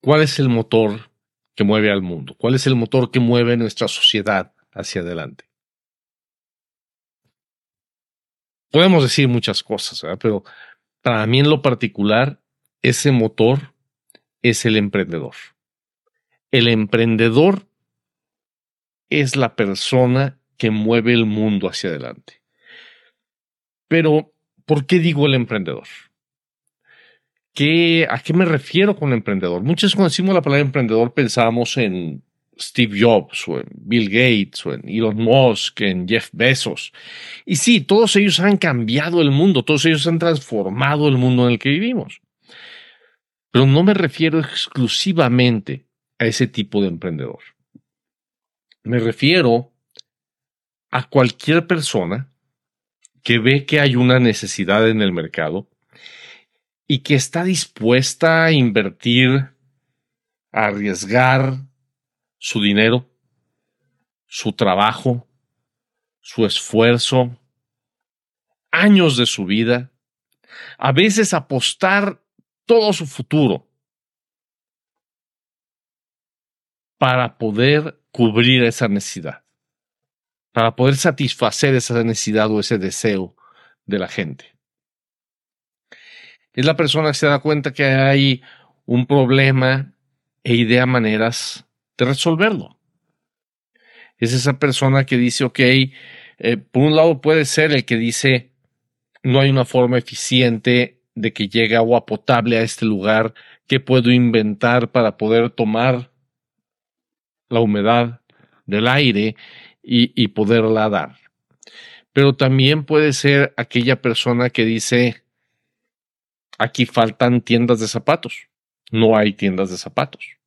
¿Cuál es el motor que mueve al mundo? ¿Cuál es el motor que mueve nuestra sociedad hacia adelante? Podemos decir muchas cosas, pero para mí en lo particular, ese motor es el emprendedor. El emprendedor es la persona que mueve el mundo hacia adelante. Pero, ¿por qué digo el emprendedor? ¿Qué, ¿A qué me refiero con emprendedor? Muchos cuando decimos la palabra emprendedor pensamos en Steve Jobs o en Bill Gates o en Elon Musk, en Jeff Bezos. Y sí, todos ellos han cambiado el mundo, todos ellos han transformado el mundo en el que vivimos. Pero no me refiero exclusivamente a ese tipo de emprendedor. Me refiero a cualquier persona que ve que hay una necesidad en el mercado y que está dispuesta a invertir, a arriesgar su dinero, su trabajo, su esfuerzo, años de su vida, a veces apostar todo su futuro para poder cubrir esa necesidad, para poder satisfacer esa necesidad o ese deseo de la gente es la persona que se da cuenta que hay un problema e idea maneras de resolverlo. Es esa persona que dice, ok, eh, por un lado puede ser el que dice, no hay una forma eficiente de que llegue agua potable a este lugar, ¿qué puedo inventar para poder tomar la humedad del aire y, y poderla dar? Pero también puede ser aquella persona que dice, aquí faltan tiendas de zapatos. No hay tiendas de zapatos.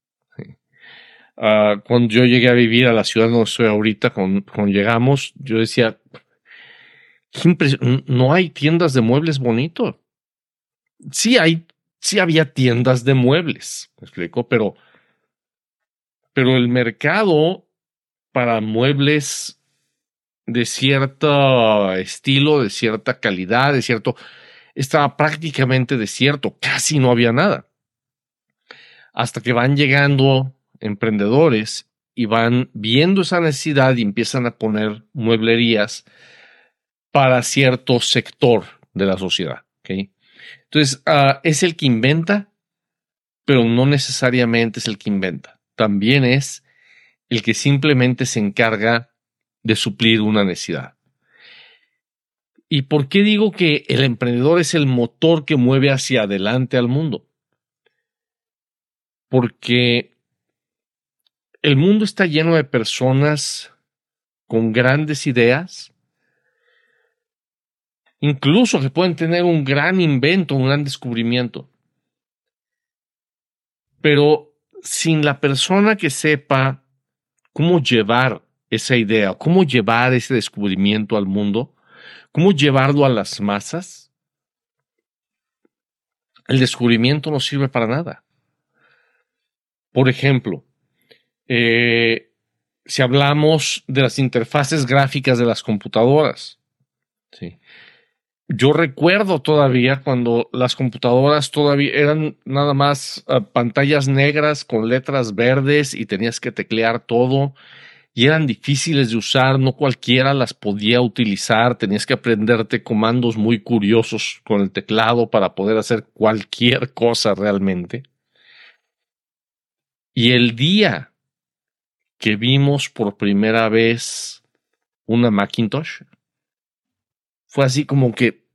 Ah, cuando yo llegué a vivir a la ciudad donde estoy ahorita, cuando, llegamos, yo decía, no hay tiendas de muebles bonitos. Sí hay, sí había tiendas de muebles, me explico, pero, pero el mercado para muebles de cierto estilo, de cierta calidad, de cierto, estaba prácticamente desierto, casi no había nada. Hasta que van llegando emprendedores y van viendo esa necesidad y empiezan a poner mueblerías para cierto sector de la sociedad. Entonces, ah, es el que inventa, pero no necesariamente es el que inventa. También es el que simplemente se encarga de suplir una necesidad. ¿Y por qué digo que el emprendedor es el motor que mueve hacia adelante al mundo? Porque el mundo está lleno de personas con grandes ideas, incluso que pueden tener un gran invento, un gran descubrimiento. Pero sin la persona que sepa cómo llevar esa idea, cómo llevar ese descubrimiento al mundo, ¿Cómo llevarlo a las masas? El descubrimiento no sirve para nada. Por ejemplo, eh, si hablamos de las interfaces gráficas de las computadoras, ¿sí? yo recuerdo todavía cuando las computadoras todavía eran nada más ah, pantallas negras con letras verdes y tenías que teclear todo y eran difíciles de usar, no cualquiera las podía utilizar, tenías que aprenderte comandos muy curiosos con el teclado para poder hacer cualquier cosa realmente. Y el día que vimos por primera vez una Macintosh, fue así como que,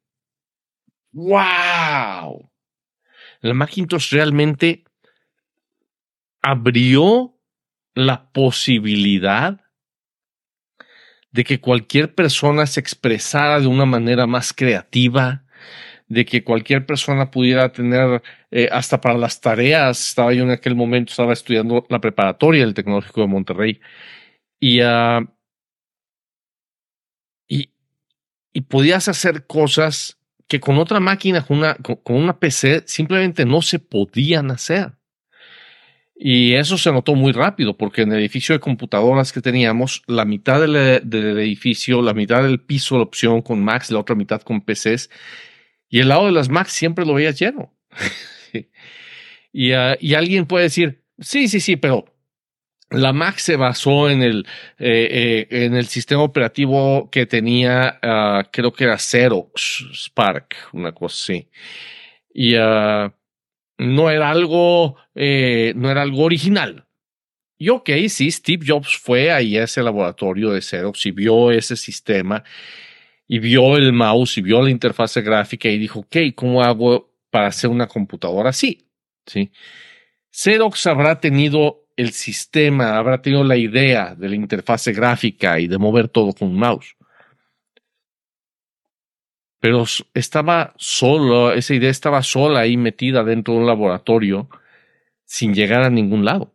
wow, la Macintosh realmente abrió la posibilidad de que cualquier persona se expresara de una manera más creativa, de que cualquier persona pudiera tener, eh, hasta para las tareas, estaba yo en aquel momento, estaba estudiando la preparatoria del Tecnológico de Monterrey, y, uh, y, podías hacer cosas que con otra máquina, con una, con una PC, simplemente no se podían hacer. Y eso se notó muy rápido porque en el edificio de computadoras que teníamos, la mitad del, edificio, la mitad del piso de opción con Macs, la otra mitad con PCs, y el lado de las Macs siempre lo veías lleno. Y, ah, y alguien puede decir, sí, sí, sí, pero la Mac se basó en el, eh, eh, en el sistema operativo que tenía, ah, creo que era Xerox Spark, una cosa así. Y ah, no era algo, eh, no era algo original. Y ok, sí, Steve Jobs fue ahí a ese laboratorio de Xerox y vio ese sistema y vio el mouse y vio la interfase gráfica y dijo, ok, ¿cómo hago para hacer una computadora así? ¿Sí? Xerox habrá tenido el sistema, habrá tenido la idea de la interfase gráfica y de mover todo con un mouse. Pero estaba solo, esa idea estaba sola ahí metida dentro de un laboratorio sin llegar a ningún lado.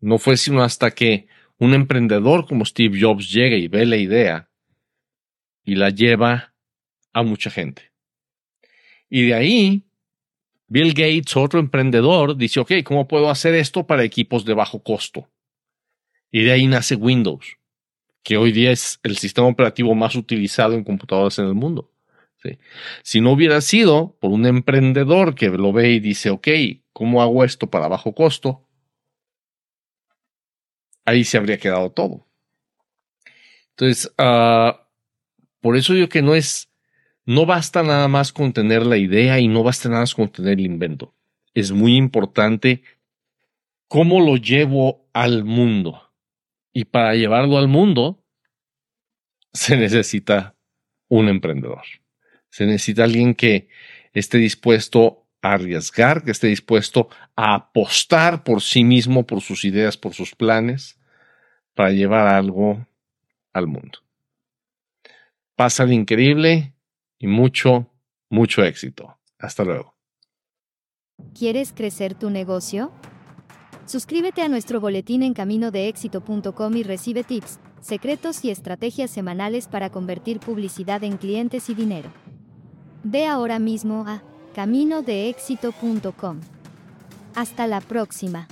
No fue sino hasta que un emprendedor como Steve Jobs llega y ve la idea y la lleva a mucha gente. Y de ahí, Bill Gates, otro emprendedor, dice, ok, ¿cómo puedo hacer esto para equipos de bajo costo? Y de ahí nace Windows, que hoy día es el sistema operativo más utilizado en computadoras en el mundo. Si no hubiera sido por un emprendedor que lo ve y dice, ok, ¿cómo hago esto para bajo costo? ahí se habría quedado todo. Entonces, uh, por eso digo que no es, no basta nada más con tener la idea y no basta nada más con tener el invento. Es muy importante cómo lo llevo al mundo. Y para llevarlo al mundo, se necesita un emprendedor. Se necesita alguien que esté dispuesto a arriesgar, que esté dispuesto a apostar por sí mismo, por sus ideas, por sus planes, para llevar algo al mundo. Pasa de increíble y mucho, mucho éxito. Hasta luego. ¿Quieres crecer tu negocio? Suscríbete a nuestro boletín en caminodeéxito.com y recibe tips, secretos y estrategias semanales para convertir publicidad en clientes y dinero. Ve ahora mismo a caminodeéxito.com. Hasta la próxima.